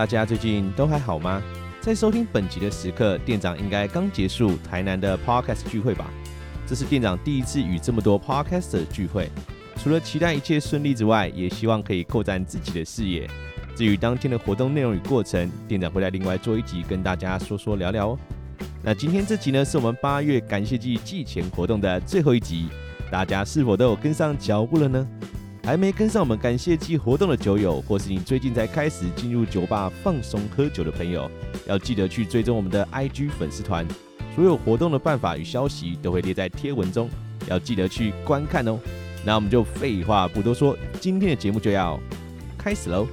大家最近都还好吗？在收听本集的时刻，店长应该刚结束台南的 Podcast 聚会吧？这是店长第一次与这么多 Podcaster 聚会，除了期待一切顺利之外，也希望可以扩展自己的视野。至于当天的活动内容与过程，店长会来另外做一集跟大家说说聊聊哦。那今天这集呢，是我们八月感谢祭季前活动的最后一集，大家是否都有跟上脚步了呢？还没跟上我们感谢祭活动的酒友，或是你最近才开始进入酒吧放松喝酒的朋友，要记得去追踪我们的 IG 粉丝团，所有活动的办法与消息都会列在贴文中，要记得去观看哦。那我们就废话不多说，今天的节目就要开始喽。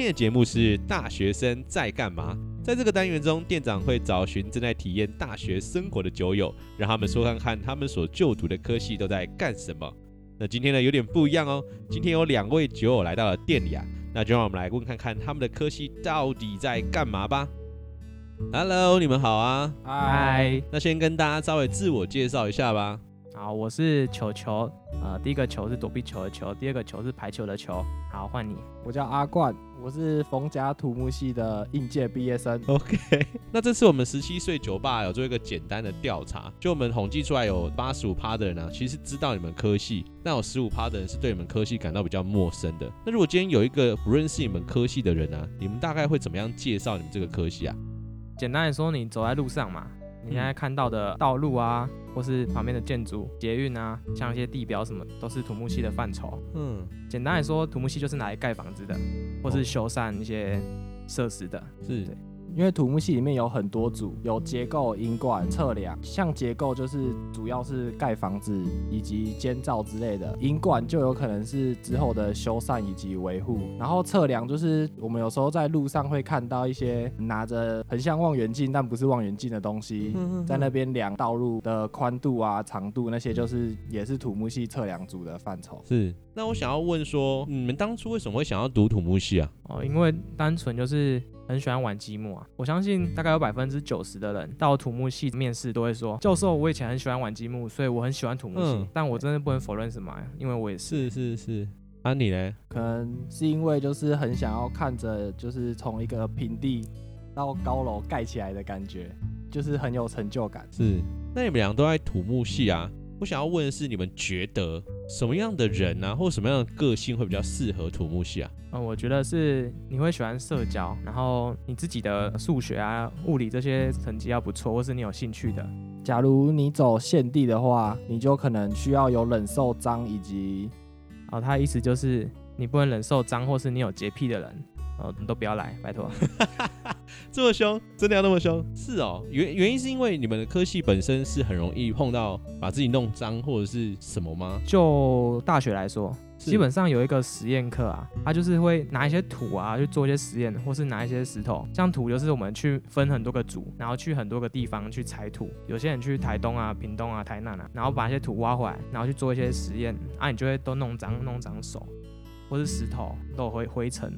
天的节目是大学生在干嘛？在这个单元中，店长会找寻正在体验大学生活的酒友，让他们说看看他们所就读的科系都在干什么。那今天呢，有点不一样哦，今天有两位酒友来到了店里啊，那就让我们来问看看他们的科系到底在干嘛吧。Hello，你们好啊。嗨。那先跟大家稍微自我介绍一下吧。好，我是球球。呃，第一个球是躲避球的球，第二个球是排球的球。好，换你。我叫阿冠。我是冯家土木系的应届毕业生。OK，那这次我们十七岁酒吧有做一个简单的调查，就我们统计出来有八十五趴的人呢、啊，其实知道你们科系，那有十五趴的人是对你们科系感到比较陌生的。那如果今天有一个不认识你们科系的人呢、啊，你们大概会怎么样介绍你们这个科系啊？简单来说，你走在路上嘛。你现在看到的道路啊，或是旁边的建筑、捷运啊，像一些地标什么，都是土木系的范畴。嗯，简单来说，土木系就是拿来盖房子的，或是修缮一些设施的。是。对。因为土木系里面有很多组，有结构、营管、测量。像结构就是主要是盖房子以及监造之类的，营管就有可能是之后的修缮以及维护。然后测量就是我们有时候在路上会看到一些拿着很像望远镜但不是望远镜的东西，在那边量道路的宽度啊、长度那些，就是也是土木系测量组的范畴。是。那我想要问说，你们当初为什么会想要读土木系啊？哦，因为单纯就是。很喜欢玩积木啊！我相信大概有百分之九十的人到土木系面试都会说：“教授，我以前很喜欢玩积木，所以我很喜欢土木系。嗯”但我真的不能否认什么，因为我也是。是是是。啊，你呢？可能是因为就是很想要看着就是从一个平地到高楼盖起来的感觉，就是很有成就感。是。那你们俩都在土木系啊？我想要问的是，你们觉得什么样的人啊，或什么样的个性会比较适合土木系啊？嗯，我觉得是你会喜欢社交，然后你自己的数学啊、物理这些成绩要不错，或是你有兴趣的。假如你走现地的话，你就可能需要有忍受脏以及……哦，他的意思就是你不能忍受脏，或是你有洁癖的人。哦，你都不要来，拜托。这么凶，真的要那么凶？是哦，原原因是因为你们的科系本身是很容易碰到把自己弄脏或者是什么吗？就大学来说，基本上有一个实验课啊，他就是会拿一些土啊去做一些实验，或是拿一些石头。像土就是我们去分很多个组，然后去很多个地方去采土。有些人去台东啊、屏东啊、台南啊，然后把一些土挖回来，然后去做一些实验，啊，你就会都弄脏弄脏手。或是石头都有灰灰尘，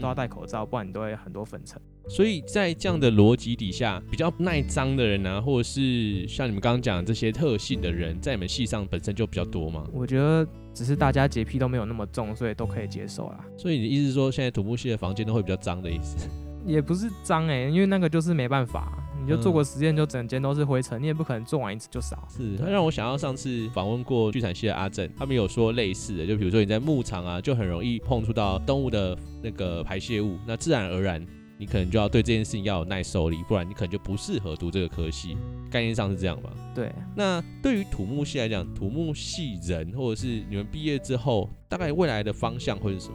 都要戴口罩，不然你都会很多粉尘。所以在这样的逻辑底下，比较耐脏的人呢、啊，或者是像你们刚刚讲的这些特性的人，在你们系上本身就比较多吗？我觉得只是大家洁癖都没有那么重，所以都可以接受啦。所以你的意思是说，现在土木系的房间都会比较脏的意思？也不是脏哎、欸，因为那个就是没办法。你就做过实验，就整间都是灰尘，你也不可能做完一次就扫。是，它让我想到上次访问过剧产系的阿正，他们有说类似的，就比如说你在牧场啊，就很容易碰触到动物的那个排泄物，那自然而然你可能就要对这件事情要有耐受力，不然你可能就不适合读这个科系。概念上是这样吧？对。那对于土木系来讲，土木系人或者是你们毕业之后大概未来的方向会是什么？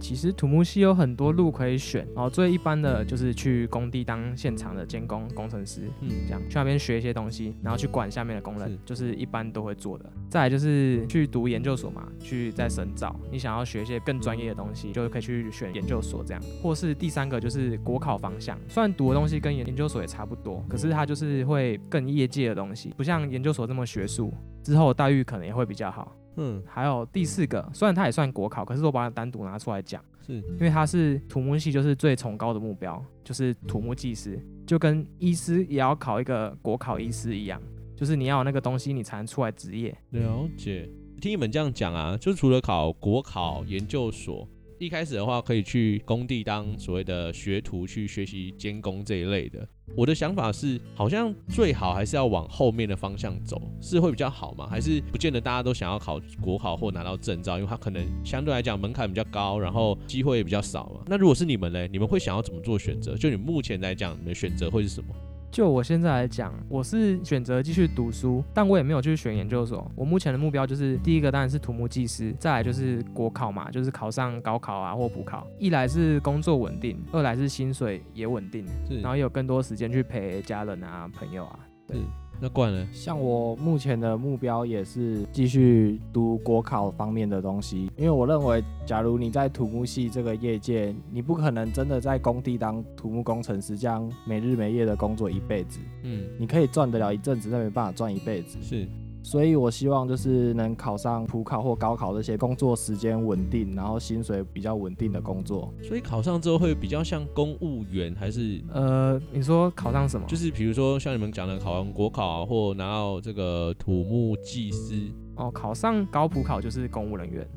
其实土木系有很多路可以选，然后最一般的就是去工地当现场的监工工程师，嗯，这样去那边学一些东西，然后去管下面的工人，是就是一般都会做的。再来就是去读研究所嘛，去再深造。你想要学一些更专业的东西，就可以去选研究所这样。或是第三个就是国考方向，虽然读的东西跟研研究所也差不多，可是它就是会更业界的东西，不像研究所这么学术，之后待遇可能也会比较好。嗯，还有第四个，虽然它也算国考，可是我把它单独拿出来讲，是因为它是土木系，就是最崇高的目标，就是土木技师，就跟医师也要考一个国考医师一样，就是你要有那个东西，你才能出来执业。了解，听你们这样讲啊，就除了考国考研究所。一开始的话，可以去工地当所谓的学徒，去学习监工这一类的。我的想法是，好像最好还是要往后面的方向走，是会比较好吗？还是不见得大家都想要考国考或拿到证照，因为它可能相对来讲门槛比较高，然后机会也比较少嘛。那如果是你们呢？你们会想要怎么做选择？就你目前来讲，你的选择会是什么？就我现在来讲，我是选择继续读书，但我也没有去选研究所。我目前的目标就是，第一个当然是土木技师，再来就是国考嘛，就是考上高考啊或补考。一来是工作稳定，二来是薪水也稳定，然后也有更多时间去陪家人啊朋友啊。对。那惯了，像我目前的目标也是继续读国考方面的东西，因为我认为，假如你在土木系这个业界，你不可能真的在工地当土木工程师，这样没日没夜的工作一辈子。嗯，你可以赚得了一阵子，但没办法赚一辈子。是。所以，我希望就是能考上普考或高考这些工作时间稳定，然后薪水比较稳定的工作。所以考上之后会比较像公务员，还是？呃，你说考上什么？就是比如说像你们讲的，考完国考或拿到这个土木技师。哦，考上高普考就是公务人员，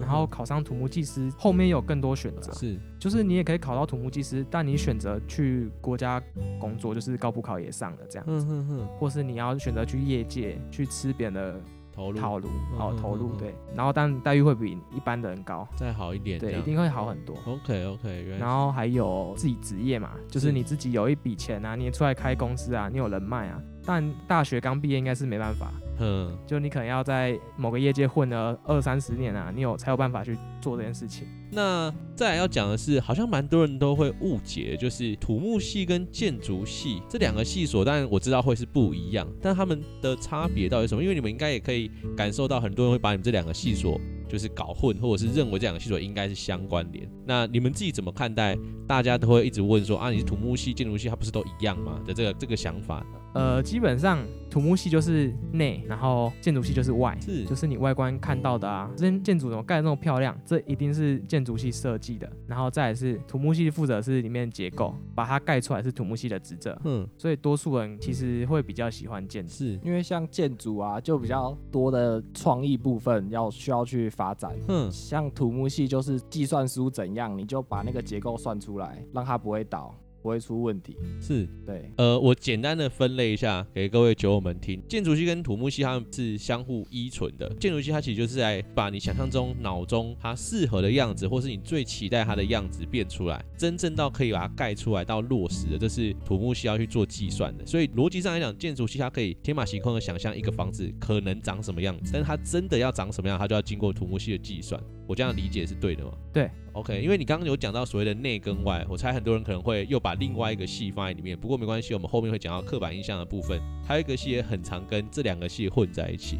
然后考上土木技师，后面有更多选择，是，就是你也可以考到土木技师，但你选择去国家工作，就是高普考也上了这样子，或是你要选择去业界去吃别人的套路，好投入，对，然后但待遇会比一般的人高，再好一点，对，一定会好很多。OK OK，然后还有自己职业嘛，就是你自己有一笔钱啊，你也出来开公司啊，你有人脉啊，但大学刚毕业应该是没办法。嗯，就你可能要在某个业界混了二三十年啊，你有才有办法去做这件事情。那再来要讲的是，好像蛮多人都会误解，就是土木系跟建筑系这两个系所，当然我知道会是不一样，但他们的差别到底是什么？因为你们应该也可以感受到，很多人会把你们这两个系所就是搞混，或者是认为这两个系所应该是相关联。那你们自己怎么看待？大家都会一直问说啊，你是土木系、建筑系，它不是都一样吗？的这个这个想法。呃，基本上土木系就是内，然后建筑系就是外，是就是你外观看到的啊，这间建筑怎么盖的那么漂亮，这一定是建筑系设计的。然后再来是土木系负责是里面结构，把它盖出来是土木系的职责。嗯，所以多数人其实会比较喜欢建筑，是因为像建筑啊，就比较多的创意部分要需要去发展。嗯，像土木系就是计算书怎样，你就把那个结构算出来，让它不会倒。不会出问题，是对。呃，我简单的分类一下给各位酒友们听。建筑系跟土木系它们是相互依存的。建筑系它其实就是在把你想象中脑中它适合的样子，或是你最期待它的样子变出来，真正到可以把它盖出来到落实的，这是土木系要去做计算的。所以逻辑上来讲，建筑系它可以天马行空的想象一个房子可能长什么样子，但是它真的要长什么样，它就要经过土木系的计算。我这样理解是对的吗？对，OK，因为你刚刚有讲到所谓的内跟外，我猜很多人可能会又把另外一个戏放在里面。不过没关系，我们后面会讲到刻板印象的部分，还有一个戏也很常跟这两个戏混在一起。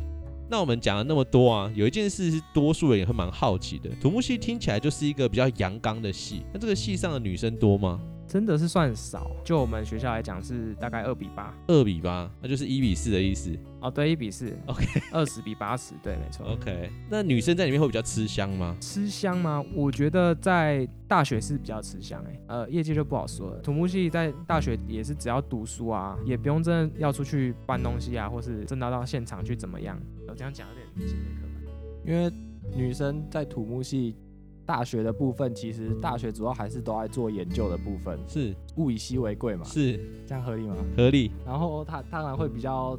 那我们讲了那么多啊，有一件事是多数人也会蛮好奇的，土木系听起来就是一个比较阳刚的戏，那这个戏上的女生多吗？真的是算少，就我们学校来讲是大概二比八，二比八，那就是一比四的意思。哦，对，一比四，OK，二十比八十，对，没错。OK，那女生在里面会比较吃香吗？吃香吗？我觉得在大学是比较吃香，哎，呃，业界就不好说了。土木系在大学也是只要读书啊，也不用真的要出去搬东西啊，或是真的到现场去怎么样。我这样讲有点性别刻板，因为女生在土木系。大学的部分，其实大学主要还是都在做研究的部分，是物以稀为贵嘛，是这样合理吗？合理。然后他当然会比较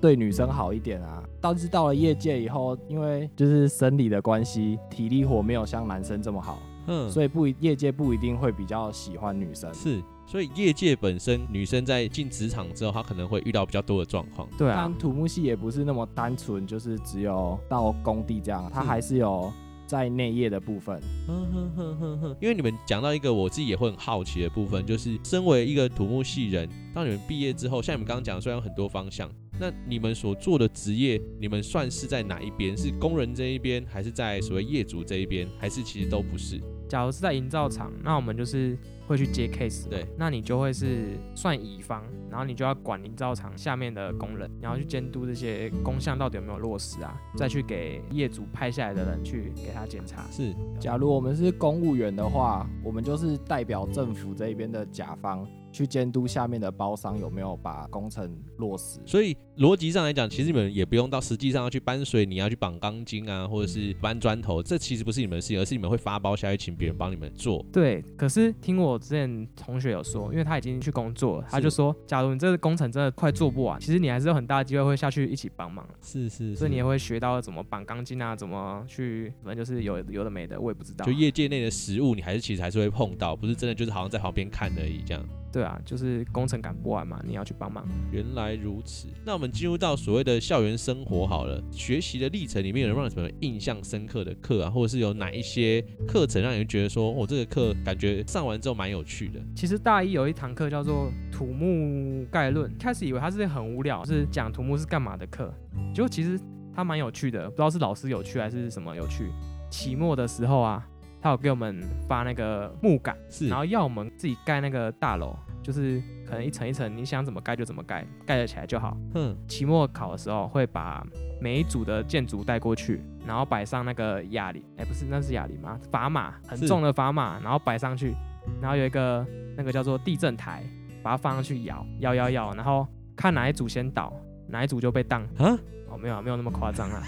对女生好一点啊，但是到了业界以后，因为就是生理的关系，体力活没有像男生这么好，嗯，所以不业界不一定会比较喜欢女生，是。所以业界本身女生在进职场之后，她可能会遇到比较多的状况。对啊，但土木系也不是那么单纯，就是只有到工地这样，它还是有。在内页的部分。哼哼哼哼哼，因为你们讲到一个我自己也会很好奇的部分，就是身为一个土木系人，当你们毕业之后，像你们刚刚讲，虽然有很多方向，那你们所做的职业，你们算是在哪一边？是工人这一边，还是在所谓业主这一边，还是其实都不是？假如是在营造厂，那我们就是会去接 case，对，那你就会是算乙方，然后你就要管营造厂下面的工人，然后去监督这些工项到底有没有落实啊，再去给业主派下来的人去给他检查。是，假如我们是公务员的话，我们就是代表政府这一边的甲方。去监督下面的包商有没有把工程落实，所以逻辑上来讲，其实你们也不用到实际上要去搬水，你要去绑钢筋啊，或者是搬砖头，这其实不是你们的事情，而是你们会发包下去请别人帮你们做。对，可是听我之前同学有说，因为他已经去工作了，他就说，假如你这个工程真的快做不完，其实你还是有很大的机会会下去一起帮忙。是，是是，所以你也会学到怎么绑钢筋啊，怎么去，反正就是有有的没的，我也不知道。就业界内的实物，你还是其实还是会碰到，不是真的就是好像在旁边看而已这样。对啊，就是工程赶不完嘛，你要去帮忙。原来如此，那我们进入到所谓的校园生活好了，学习的历程里面有让你什么印象深刻的课啊，或者是有哪一些课程让你觉得说，哦，这个课感觉上完之后蛮有趣的。其实大一有一堂课叫做土木概论，开始以为它是很无聊，是讲土木是干嘛的课，结果其实它蛮有趣的，不知道是老师有趣还是什么有趣。期末的时候啊。他有给我们发那个木杆，是，然后要我们自己盖那个大楼，就是可能一层一层，你想怎么盖就怎么盖，盖得起来就好。嗯，期末考的时候会把每一组的建筑带过去，然后摆上那个哑铃，哎，不是，那是哑铃吗？砝码，很重的砝码，然后摆上去，然后有一个那个叫做地震台，把它放上去摇，摇摇摇，然后看哪一组先倒，哪一组就被当。啊？哦，没有，没有那么夸张啊。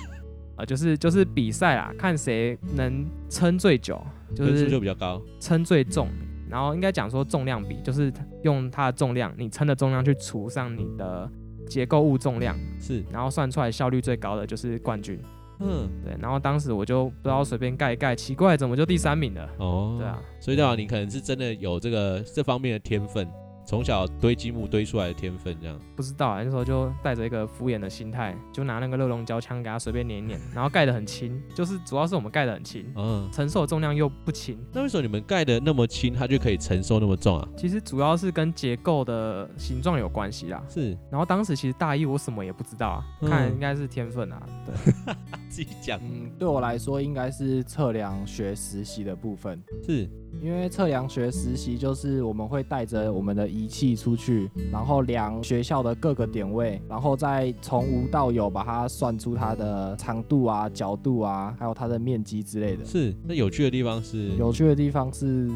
就是就是比赛啦，看谁能撑最久，就是就比较高，撑最重。然后应该讲说重量比，就是用它的重量，你撑的重量去除上你的结构物重量，是，然后算出来效率最高的就是冠军。嗯，对。然后当时我就不知道随便盖一盖，奇怪怎么就第三名了？哦，对啊。所以的话，你可能是真的有这个这方面的天分。从小堆积木堆出来的天分，这样不知道啊。那时候就带着一个敷衍的心态，就拿那个热熔胶枪给它随便碾一碾，然后盖得很轻，就是主要是我们盖得很轻，嗯，承受重量又不轻。那为什么你们盖的那么轻，它就可以承受那么重啊？其实主要是跟结构的形状有关系啦。是，然后当时其实大一我什么也不知道啊，嗯、看应该是天分啊。对，自己讲。嗯，对我来说应该是测量学实习的部分。是。因为测量学实习就是我们会带着我们的仪器出去，然后量学校的各个点位，然后再从无到有把它算出它的长度啊、角度啊，还有它的面积之类的。是，那有趣的地方是？有趣的地方是。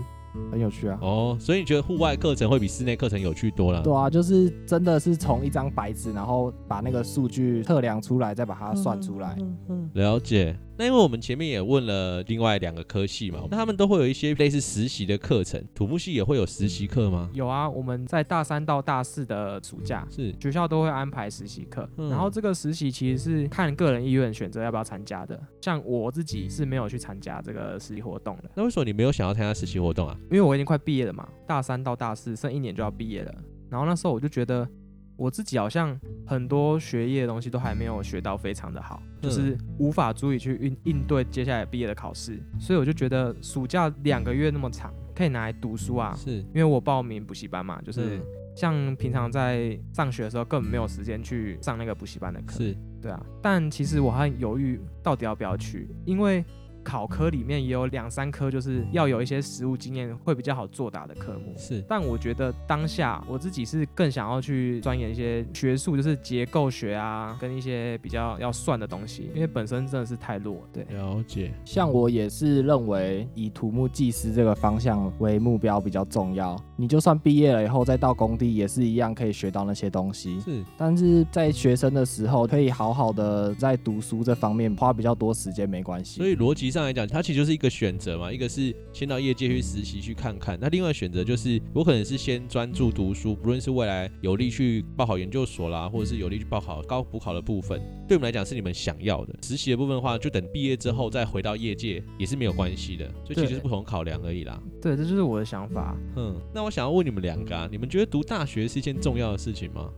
很有趣啊！哦，所以你觉得户外课程会比室内课程有趣多了？对啊，就是真的是从一张白纸，然后把那个数据测量出来，再把它算出来。嗯嗯，了解。那因为我们前面也问了另外两个科系嘛，那他们都会有一些类似实习的课程。土木系也会有实习课吗？有啊，我们在大三到大四的暑假，是学校都会安排实习课。嗯，然后这个实习其实是看个人意愿选择要不要参加的。像我自己是没有去参加这个实习活动的。那为什么你没有想要参加实习活动啊？因为我已经快毕业了嘛，大三到大四剩一年就要毕业了。然后那时候我就觉得。我自己好像很多学业的东西都还没有学到非常的好，就是无法足以去应应对接下来毕业的考试，所以我就觉得暑假两个月那么长，可以拿来读书啊。是，因为我报名补习班嘛，就是像平常在上学的时候根本没有时间去上那个补习班的课。是，对啊。但其实我还犹豫到底要不要去，因为。考科里面也有两三科，就是要有一些实务经验会比较好作答的科目。是，但我觉得当下我自己是更想要去钻研一些学术，就是结构学啊，跟一些比较要算的东西，因为本身真的是太弱。对，了解。像我也是认为以土木技师这个方向为目标比较重要。你就算毕业了以后再到工地也是一样可以学到那些东西。是，但是在学生的时候可以好好的在读书这方面花比较多时间没关系。所以逻辑。上来讲，它其实就是一个选择嘛，一个是先到业界去实习去看看，那另外选择就是我可能是先专注读书，不论是未来有力去报考研究所啦，或者是有力去报考高补考的部分，对我们来讲是你们想要的。实习的部分的话，就等毕业之后再回到业界也是没有关系的，所以其实是不同考量而已啦。对，这就是我的想法。嗯，那我想要问你们两个啊，你们觉得读大学是一件重要的事情吗？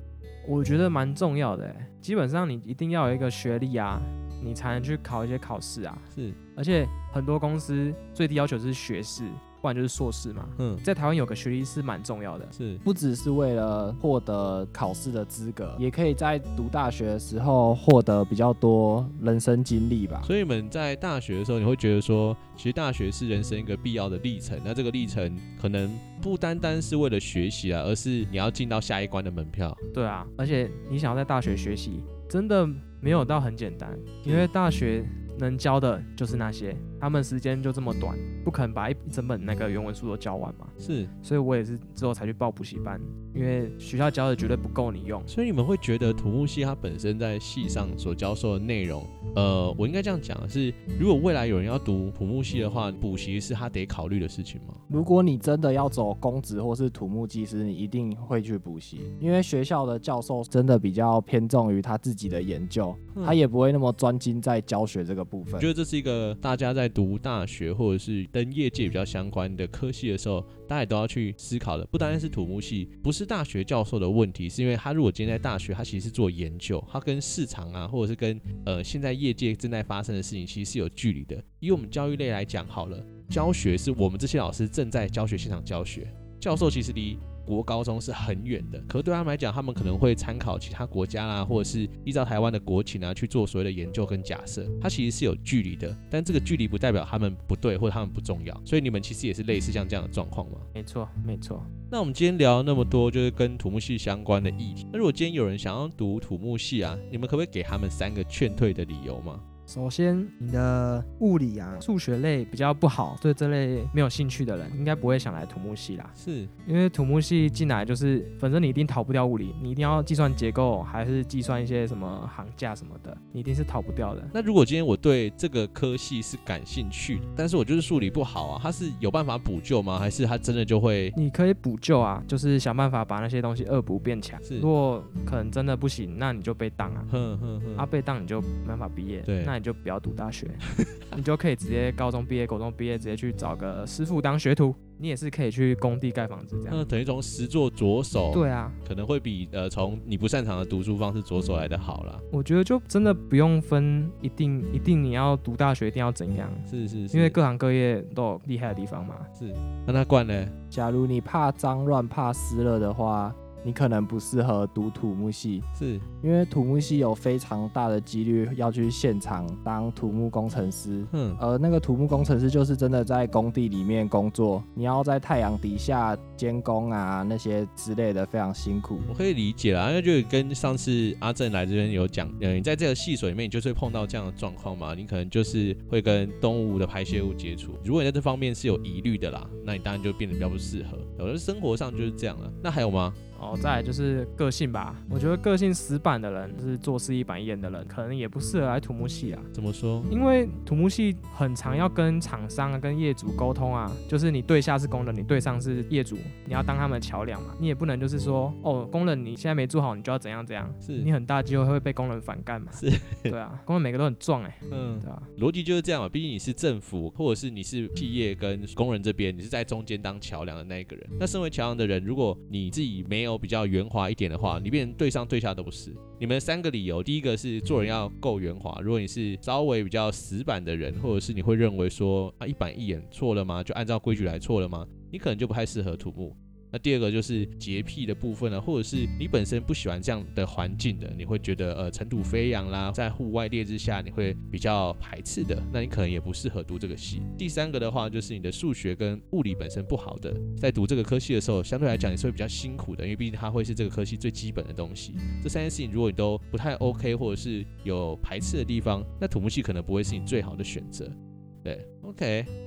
我觉得蛮重要的，基本上你一定要有一个学历啊。你才能去考一些考试啊。是，而且很多公司最低要求是学士。不然就是硕士嘛，嗯，在台湾有个学历是蛮重要的，是不只是为了获得考试的资格，也可以在读大学的时候获得比较多人生经历吧。所以你们在大学的时候，你会觉得说，其实大学是人生一个必要的历程。那这个历程可能不单单是为了学习啊，而是你要进到下一关的门票。对啊，而且你想要在大学学习，真的没有到很简单，因为大学。能教的就是那些，他们时间就这么短，不可能把一整本那个原文书都教完嘛。是，所以我也是之后才去报补习班，因为学校教的绝对不够你用。所以你们会觉得土木系它本身在系上所教授的内容，呃，我应该这样讲的是，如果未来有人要读土木系的话，补习是他得考虑的事情吗？如果你真的要走公职或是土木技师，你一定会去补习，因为学校的教授真的比较偏重于他自己的研究，嗯、他也不会那么专精在教学这个部分。我觉得这是一个大家在读大学或者是跟业界比较相关的科系的时候，大家都要去思考的。不单单是土木系，不是大学教授的问题，是因为他如果今天在大学，他其实是做研究，他跟市场啊，或者是跟呃现在业界正在发生的事情，其实是有距离的。以我们教育类来讲，好了，教学是我们这些老师正在教学现场教学，教授其实离。国高中是很远的，可是对他们来讲，他们可能会参考其他国家啦，或者是依照台湾的国情啊去做所谓的研究跟假设，它其实是有距离的，但这个距离不代表他们不对或者他们不重要，所以你们其实也是类似像这样的状况吗？没错，没错。那我们今天聊了那么多，就是跟土木系相关的议题。那如果今天有人想要读土木系啊，你们可不可以给他们三个劝退的理由吗？首先，你的物理啊、数学类比较不好，对这类没有兴趣的人，应该不会想来土木系啦。是因为土木系进来就是，反正你一定逃不掉物理，你一定要计算结构，还是计算一些什么行价什么的，你一定是逃不掉的。那如果今天我对这个科系是感兴趣，但是我就是数理不好啊，它是有办法补救吗？还是它真的就会？你可以补救啊，就是想办法把那些东西恶补变强。是，如果可能真的不行，那你就被当啊。哼哼哼，啊被当你就没办法毕业。对，那。你就不要读大学，你就可以直接高中毕业、高中毕业，直接去找个师傅当学徒。你也是可以去工地盖房子这样。那等于从实作着手，对啊，可能会比呃从你不擅长的读书方式着手来的好啦。我觉得就真的不用分，一定一定你要读大学一定要怎样？是是是，因为各行各业都有厉害的地方嘛。是，那那惯呢？假如你怕脏乱、怕湿热的话。你可能不适合读土木系，是因为土木系有非常大的几率要去现场当土木工程师。嗯，而那个土木工程师就是真的在工地里面工作，你要在太阳底下监工啊那些之类的，非常辛苦。我可以理解啦，因为就跟上次阿正来这边有讲，嗯，你在这个系所里面，你就是会碰到这样的状况嘛，你可能就是会跟动物的排泄物接触。如果你在这方面是有疑虑的啦，那你当然就变得比较不适合。有的生活上就是这样了。那还有吗？哦，再来就是个性吧。我觉得个性死板的人，就是做事一板一眼的人，可能也不适合来土木系啊。怎么说？因为土木系很常要跟厂商啊、跟业主沟通啊，就是你对下是工人，你对上是业主，你要当他们的桥梁嘛。你也不能就是说，哦，工人你现在没做好，你就要怎样怎样。是你很大机会会被工人反干嘛？是，对啊，工人每个都很壮哎、欸，嗯，对啊，逻辑就是这样嘛。毕竟你是政府，或者是你是企业跟工人这边，你是在中间当桥梁的那一个人。那身为桥梁的人，如果你自己没有比较圆滑一点的话，你变成对上对下都不是。你们三个理由，第一个是做人要够圆滑。如果你是稍微比较死板的人，或者是你会认为说啊一板一眼错了吗？就按照规矩来错了吗？你可能就不太适合土木。第二个就是洁癖的部分呢，或者是你本身不喜欢这样的环境的，你会觉得呃尘土飞扬啦，在户外烈日下你会比较排斥的，那你可能也不适合读这个系。第三个的话就是你的数学跟物理本身不好的，在读这个科系的时候，相对来讲也是会比较辛苦的，因为毕竟它会是这个科系最基本的东西。这三件事情如果你都不太 OK，或者是有排斥的地方，那土木系可能不会是你最好的选择。对，OK。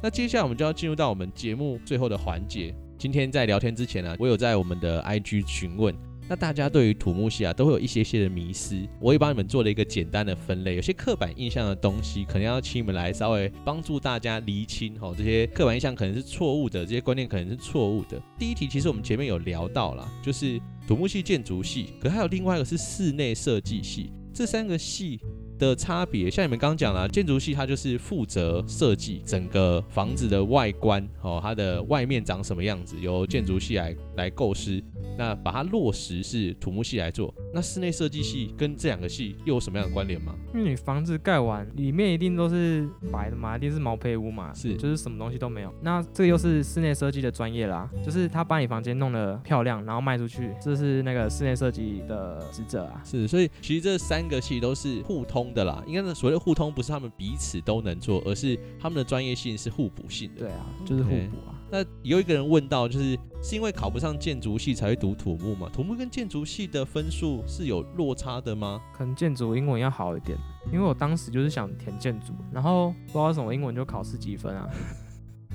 那接下来我们就要进入到我们节目最后的环节。今天在聊天之前呢、我有在我们的 IG 询问，那大家对于土木系啊都会有一些些的迷思，我也帮你们做了一个简单的分类，有些刻板印象的东西，可能要请你们来稍微帮助大家厘清哦，这些刻板印象可能是错误的，这些观念可能是错误的。第一题其实我们前面有聊到啦，就是土木系、建筑系，可还有另外一个是室内设计系，这三个系。的差别，像你们刚刚讲了，建筑系它就是负责设计整个房子的外观，哦，它的外面长什么样子，由建筑系来来构思。那把它落实是土木系来做，那室内设计系跟这两个系又有什么样的关联吗？因为你房子盖完，里面一定都是白的嘛，一定是毛坯屋嘛，是，就是什么东西都没有。那这个又是室内设计的专业啦，就是他把你房间弄得漂亮，然后卖出去，这是那个室内设计的职责啊。是，所以其实这三个系都是互通的啦。应该呢所谓的互通，不是他们彼此都能做，而是他们的专业性是互补性的。对啊，就是互补啊。那有一个人问到，就是是因为考不上建筑系才会读土木嘛？土木跟建筑系的分数是有落差的吗？可能建筑英文要好一点，因为我当时就是想填建筑，然后不知道什么英文就考四几分啊，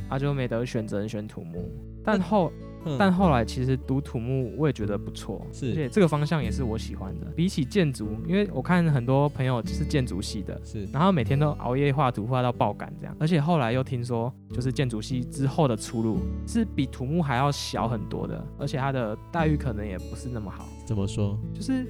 他、啊、就没得选，只能选土木。但后但后来其实读土木我也觉得不错，是，而且这个方向也是我喜欢的。比起建筑，因为我看很多朋友是建筑系的，是，然后每天都熬夜画图画到爆肝这样。而且后来又听说，就是建筑系之后的出路是比土木还要小很多的，而且他的待遇可能也不是那么好。怎么说？就是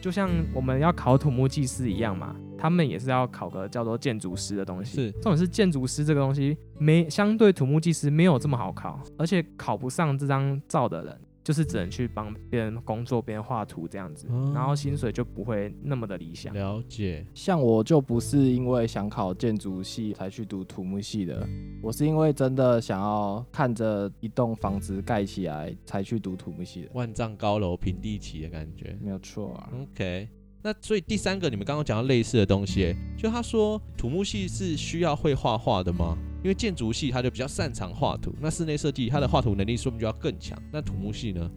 就像我们要考土木技师一样嘛。他们也是要考个叫做建筑师的东西，是，重点是建筑师这个东西没相对土木技师没有这么好考，而且考不上这张照的人，就是只能去帮别人工作，别人画图这样子，嗯，然后薪水就不会那么的理想。了解，像我就不是因为想考建筑系才去读土木系的，我是因为真的想要看着一栋房子盖起来才去读土木系的。万丈高楼平地起的感觉，没有错啊。OK。那所以第三个，你们刚刚讲到类似的东西，就他说土木系是需要会画画的吗？因为建筑系他就比较擅长画图，那室内设计他的画图能力说不定就要更强。那土木系呢？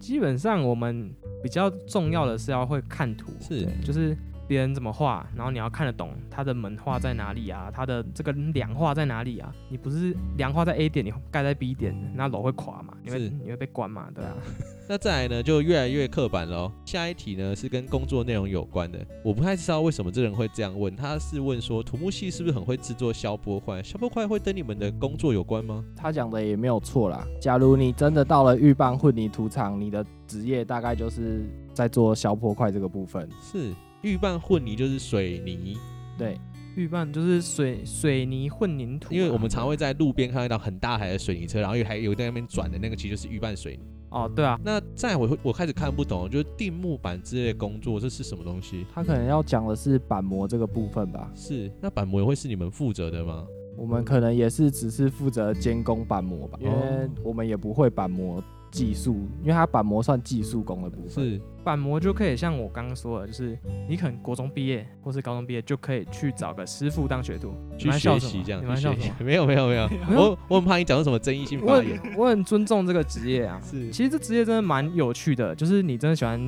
基本上我们比较重要的是要会看图，是就是。别人怎么画，然后你要看得懂它的门画在哪里啊？它的这个梁画在哪里啊？你不是梁画在 A 点，你盖在 B 点，那楼会垮嘛？你会你会被关嘛？对啊。那再来呢，就越来越刻板喽。下一题呢是跟工作内容有关的，我不太知道为什么这人会这样问。他是问说土木系是不是很会制作消波块？消波块会跟你们的工作有关吗？他讲的也没有错啦。假如你真的到了玉棒混凝土厂，你的职业大概就是在做消波块这个部分。是。预拌混泥就是水泥，对，预拌就是水水泥混凝土。因为我们常会在路边看到很大台的水泥车，然后又还有在那边转的那个，其实就是预拌水泥。哦，对啊。那在我我开始看不懂，就是定木板之类的工作，这是什么东西？他可能要讲的是板模这个部分吧？是。那板模也会是你们负责的吗？我们可能也是只是负责监工板模吧，因为我们也不会板模。技术，因为它板模算技术工的部分。是板模就可以像我刚刚说的，就是你可能国中毕业或是高中毕业就可以去找个师傅当学徒去学习这样。你们笑什么？没有没有 没有，我我很怕你讲出什么争议性发言。我我很尊重这个职业啊。是，其实这职业真的蛮有趣的，就是你真的喜欢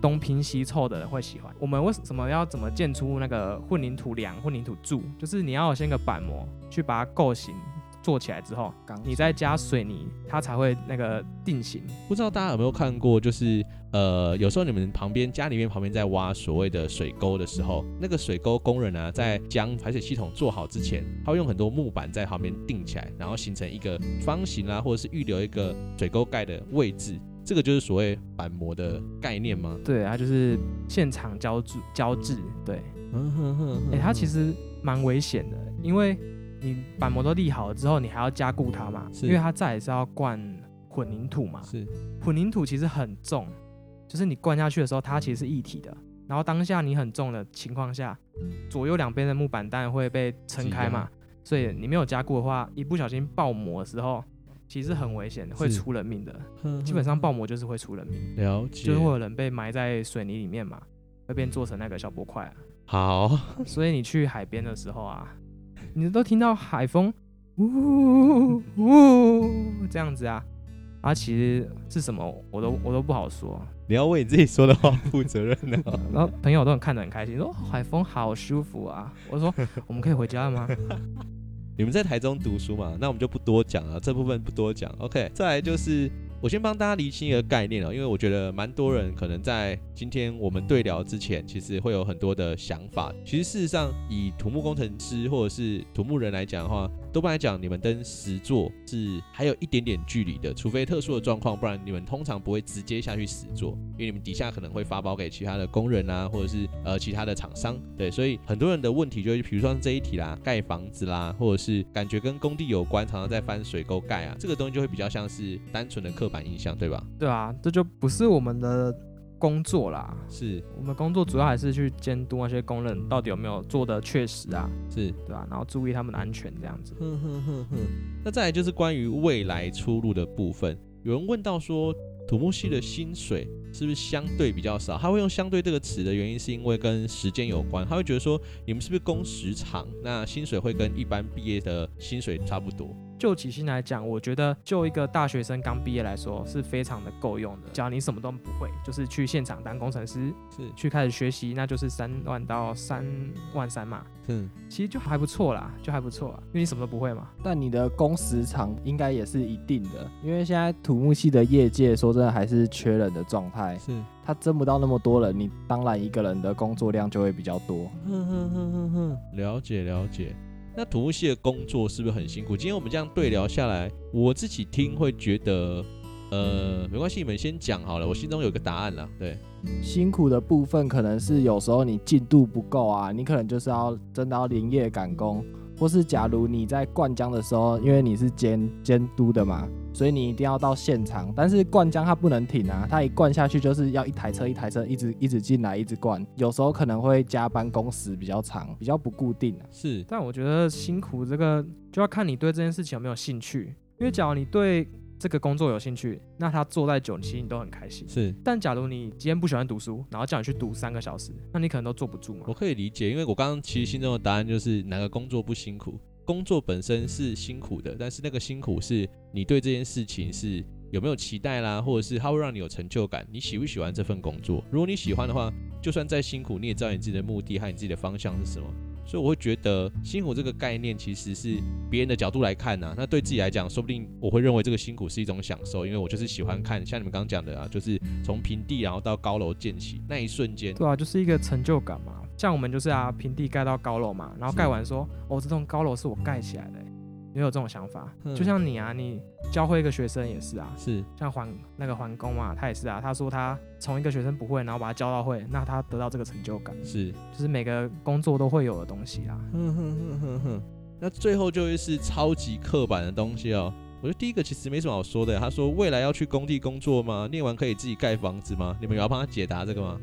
东拼西凑的人会喜欢。我们为什么要怎么建出那个混凝土梁、混凝土柱？就是你要先个板模去把它构型。做起来之后，你再加水泥，它才会那个定型。不知道大家有没有看过，就是呃，有时候你们旁边家里面旁边在挖所谓的水沟的时候，那个水沟工人啊，在将排水系统做好之前，他会用很多木板在旁边定起来，然后形成一个方形啊，或者是预留一个水沟盖的位置。这个就是所谓板模的概念吗？对，啊就是现场浇制浇制。对，嗯哼哼，哎，它其实蛮危险的，因为。你板模都立好了之后，你还要加固它嘛？因为它再也是要灌混凝土嘛。是，混凝土其实很重，就是你灌下去的时候，它其实是一体的。然后当下你很重的情况下，左右两边的木板当然会被撑开嘛。所以你没有加固的话，一不小心爆膜的时候，其实很危险，会出人命的。基本上爆膜就是会出人命，了解，就是会有人被埋在水泥里面嘛，会变做成那个小波块啊。好，所以你去海边的时候啊。你都听到海风，呜呜这样子啊？啊，其实是什么，我都我都不好说。你要为你自己说的话负责任呢。然后朋友都很看得很开心，说海风好舒服啊。我说 我们可以回家了吗？你们在台中读书嘛？那我们就不多讲了，这部分不多讲。OK，再来就是。我先帮大家厘清一个概念哦，因为我觉得蛮多人可能在今天我们对聊之前，其实会有很多的想法。其实事实上，以土木工程师或者是土木人来讲的话，多半来讲，你们跟实座是还有一点点距离的，除非特殊的状况，不然你们通常不会直接下去实座，因为你们底下可能会发包给其他的工人啊，或者是呃其他的厂商。对，所以很多人的问题就是，比如说这一题啦，盖房子啦，或者是感觉跟工地有关，常常在翻水沟盖啊，这个东西就会比较像是单纯的课板印象，对吧？对啊，这就不是我们的工作啦。是我们工作主要还是去监督那些工人到底有没有做的确实啊，是，对吧、啊？然后注意他们的安全这样子。哼哼哼哼。那再来就是关于未来出路的部分，有人问到说，土木系的薪水是不是相对比较少？他会用“相对”这个词的原因，是因为跟时间有关。他会觉得说，你们是不是工时长，那薪水会跟一般毕业的薪水差不多？就起薪来讲，我觉得就一个大学生刚毕业来说，是非常的够用的。只要你什么都不会，就是去现场当工程师，是去开始学习，那就是三万到三万三嘛。嗯，其实就还不错啦，就还不错啊，因为你什么都不会嘛。但你的工时长应该也是一定的，因为现在土木系的业界说真的还是缺人的状态，是他争不到那么多人，你当然一个人的工作量就会比较多。哼哼哼哼哼，了解了解。那土木系的工作是不是很辛苦？今天我们这样对聊下来，我自己听会觉得，呃，没关系，你们先讲好了，我心中有个答案了。对，辛苦的部分可能是有时候你进度不够啊，你可能就是要真的要连夜赶工。或是假如你在灌浆的时候，因为你是监监督的嘛，所以你一定要到现场。但是灌浆它不能停啊，它一灌下去就是要一台车一台车一直一直进来一直灌，有时候可能会加班工时比较长，比较不固定啊。是，但我觉得辛苦这个就要看你对这件事情有没有兴趣，因为假如你对。这个工作有兴趣，那他做再久，其实你都很开心。是，但假如你今天不喜欢读书，然后叫你去读三个小时，那你可能都坐不住嘛。我可以理解，因为我刚刚其实心中的答案就是哪个工作不辛苦？工作本身是辛苦的，但是那个辛苦是你对这件事情是有没有期待啦，或者是它会让你有成就感？你喜不喜欢这份工作？如果你喜欢的话，就算再辛苦，你也知道你自己的目的和你自己的方向是什么。所以我会觉得辛苦这个概念其实是别人的角度来看呢、那对自己来讲，说不定我会认为这个辛苦是一种享受，因为我就是喜欢看，像你们刚刚讲的啊，就是从平地然后到高楼建起那一瞬间，对啊，就是一个成就感嘛。像我们就是啊，平地盖到高楼嘛，然后盖完说，哦，这栋高楼是我盖起来的。也有这种想法，就像你啊，你教会一个学生也是啊，是像环那个环工嘛，他也是啊，他说他从一个学生不会，然后把他教到会，那他得到这个成就感，是，就是每个工作都会有的东西啊。哼哼哼哼哼，那最后就会是超级刻板的东西哦。我觉得第一个其实没什么好说的，他说未来要去工地工作吗？念完可以自己盖房子吗？你们有要帮他解答这个吗？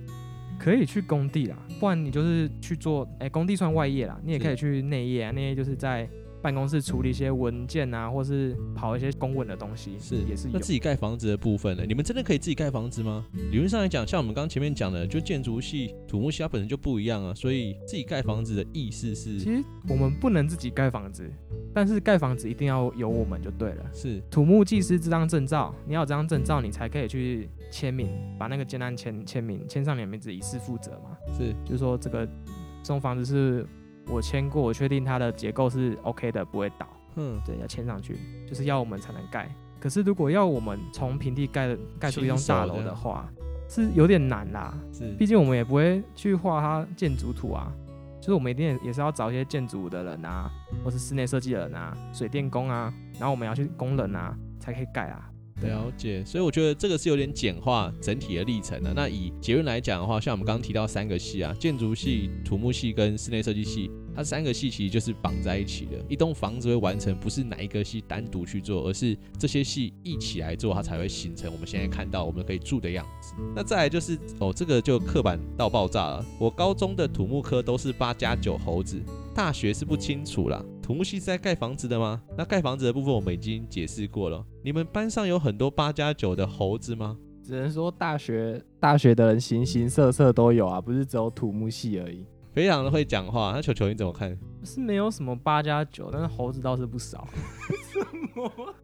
可以去工地啦，不然你就是去做，哎、欸，工地算外业啦，你也可以去内业啊，内业就是在。办公室处理一些文件啊，或是跑一些公文的东西，是也是有。那自己盖房子的部分呢？你们真的可以自己盖房子吗？理论上来讲，像我们刚前面讲的，就建筑系、土木系它本身就不一样啊，所以自己盖房子的意思是，其实我们不能自己盖房子，但是盖房子一定要有我们就对了。是土木技师这张证照，你要有这张证照，你才可以去签名，把那个建案签签名，签上你的名字，以示负责嘛。是，就是说这个这种房子是我签过，我确定它的结构是 OK 的，不会倒。嗯，对，要签上去，就是要我们才能盖。可是如果要我们从平地盖盖出一栋大楼的话，是有点难啦。是，毕竟我们也不会去画它建筑图啊。就是我们一定也是要找一些建筑的人啊，或是室内设计的人啊，水电工啊，然后我们要去工人啊，才可以盖啊。了解，所以我觉得这个是有点简化整体的历程的。那以结论来讲的话，像我们刚刚提到三个系啊，建筑系、土木系跟室内设计系，它三个系其实就是绑在一起的。一栋房子会完成，不是哪一个系单独去做，而是这些系一起来做，它才会形成我们现在看到我们可以住的样子。那再来就是哦，这个就刻板到爆炸了。我高中的土木科都是八加九猴子，大学是不清楚啦。土木系是在盖房子的吗？那盖房子的部分我们已经解释过了。你们班上有很多八加九的猴子吗？只能说大学大学的人形形色色都有啊，不是只有土木系而已。非常的会讲话。那球球你怎么看？是没有什么八加九，但是猴子倒是不少。什么？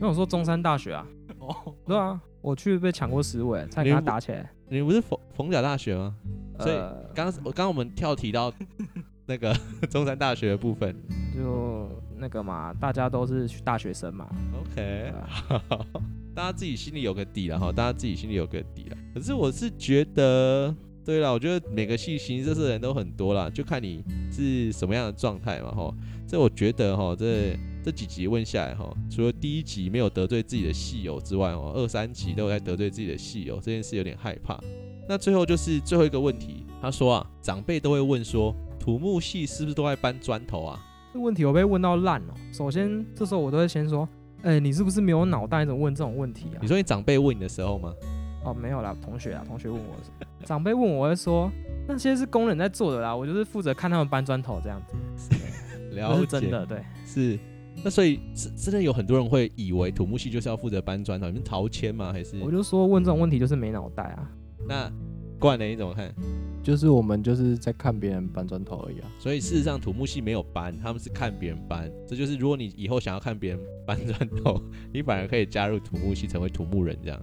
那我说中山大学啊。哦，对啊，我去被抢过十尾，才跟他打起来。你不是逢逢甲大学吗？所以刚刚我刚刚我们跳提到。那个 中山大学的部分，就那个嘛，大家都是大学生嘛。OK，大家自己心里有个底了哈，大家自己心里有个底了。可是我是觉得，对啦，我觉得每个系形形色色的人都很多啦，就看你是什么样的状态嘛哈。这我觉得哈，这这几集问下来哈，除了第一集没有得罪自己的系友之外哦，二三集都有在得罪自己的系友，这件事有点害怕。那最后就是最后一个问题，他说啊，长辈都会问说。土木系是不是都在搬砖头啊？这问题我被问到烂哦。首先，这时候我都会先说，哎、欸，你是不是没有脑袋？怎么问这种问题啊？你说你长辈问你的时候吗？哦，没有啦，同学啊，同学问我，长辈问我，会说那些是工人在做的啦，我就是负责看他们搬砖头这样子。了解，是真的，对，是。那所以真真的有很多人会以为土木系就是要负责搬砖头，你们陶谦吗？还是？我就说问这种问题就是没脑袋啊。那惯了你怎么看？就是我们就是在看别人搬砖头而已啊。所以事实上土木系没有搬，他们是看别人搬。这就是如果你以后想要看别人搬砖头，你反而可以加入土木系，成为土木人这样。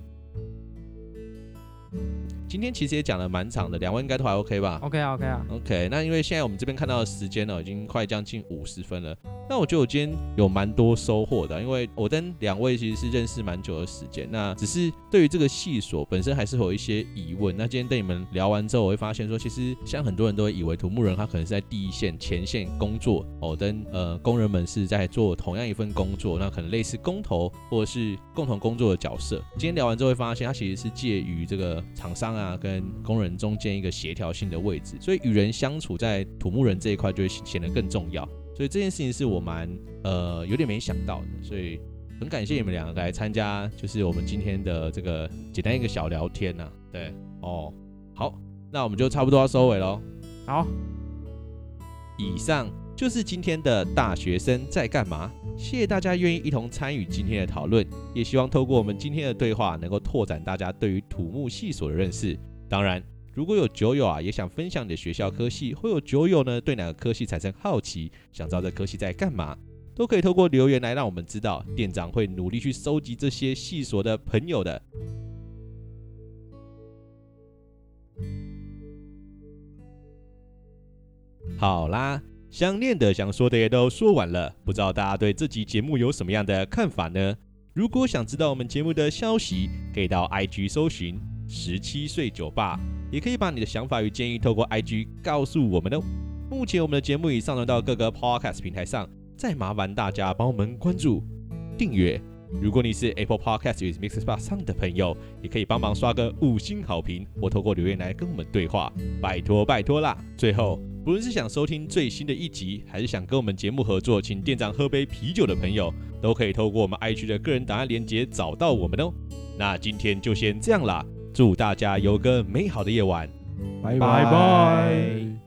thank you. 今天其实也讲了蛮长的，两位应该都还 OK 吧？OK 啊，OK 啊，OK。那因为现在我们这边看到的时间呢，已经快将近五十分了。那我觉得我今天有蛮多收获的，因为我跟两位其实是认识蛮久的时间。那只是对于这个系所本身还是会有一些疑问。那今天跟你们聊完之后，我会发现说，其实像很多人都会以为土木人他可能是在第一线前线工作哦，跟呃工人们是在做同样一份工作，那可能类似工头或者是共同工作的角色。今天聊完之后会发现，他其实是介于这个厂商啊跟工人中间一个协调性的位置，所以与人相处在土木人这一块就会显得更重要。所以这件事情是我蛮呃有点没想到的，所以很感谢你们两个来参加，就是我们今天的这个简单一个小聊天呐、啊。对哦，好，那我们就差不多要收尾喽。好，以上就是今天的大学生在干嘛。谢谢大家愿意一同参与今天的讨论，也希望透过我们今天的对话，能够拓展大家对于土木系所的认识。当然，如果有酒友啊，也想分享你的学校科系，或有酒友呢对哪个科系产生好奇，想知道这科系在干嘛，都可以透过留言来让我们知道。店长会努力去收集这些系所的朋友的。好啦，想念的、想说的也都说完了，不知道大家对这集节目有什么样的看法呢？如果想知道我们节目的消息，可以到 IG 搜寻。十七岁酒吧，也可以把你的想法与建议透过 IG 告诉我们哦。目前我们的节目已上传到各个 Podcast 平台上，再麻烦大家帮我们关注、订阅。如果你是 Apple Podcast 与 Mixbox 上的朋友，也可以帮忙刷个五星好评，或透过留言来跟我们对话，拜托拜托啦！最后，不论是想收听最新的一集，还是想跟我们节目合作，请店长喝杯啤酒的朋友，都可以透过我们 IG 的个人档案连接找到我们哦。那今天就先这样啦。祝大家有个美好的夜晚，拜拜。